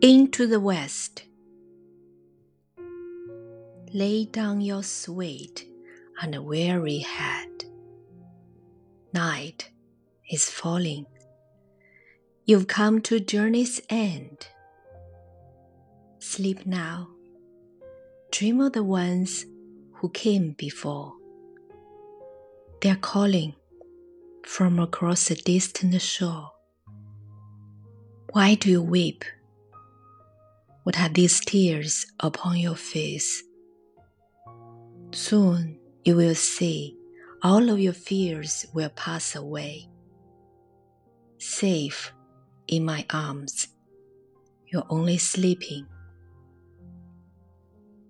into the west. Lay down your sweet and weary head. Night is falling. You've come to journey's end. Sleep now. Dream of the ones who came before. They're calling from across a distant shore. Why do you weep? What are these tears upon your face? Soon you will see all of your fears will pass away. Safe in my arms, you're only sleeping.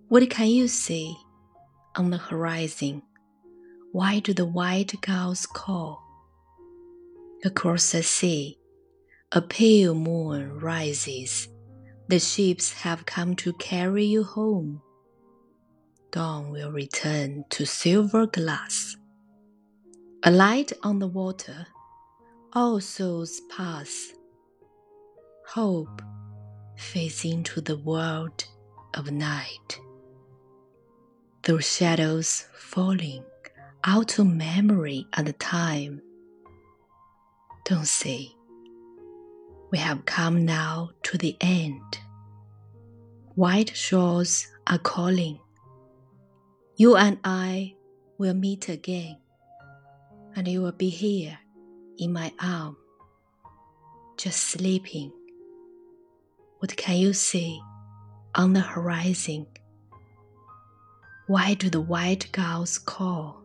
What can you see on the horizon? Why do the white gulls call? Across the sea, a pale moon rises. The ships have come to carry you home. Dawn will return to silver glass. A light on the water, all souls pass. Hope fades into the world of night. Through shadows falling out of memory and time. Don't say, we have come now to the end. White shores are calling. You and I will meet again, and you will be here in my arm, just sleeping. What can you see on the horizon? Why do the white gulls call?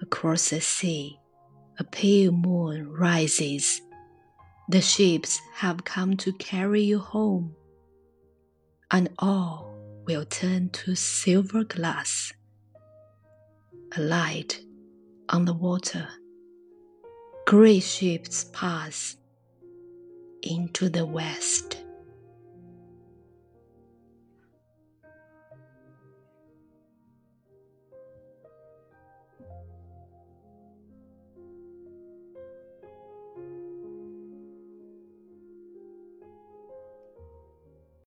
Across the sea, a pale moon rises. The ships have come to carry you home, and all will turn to silver glass. A light on the water. Great ships pass into the west.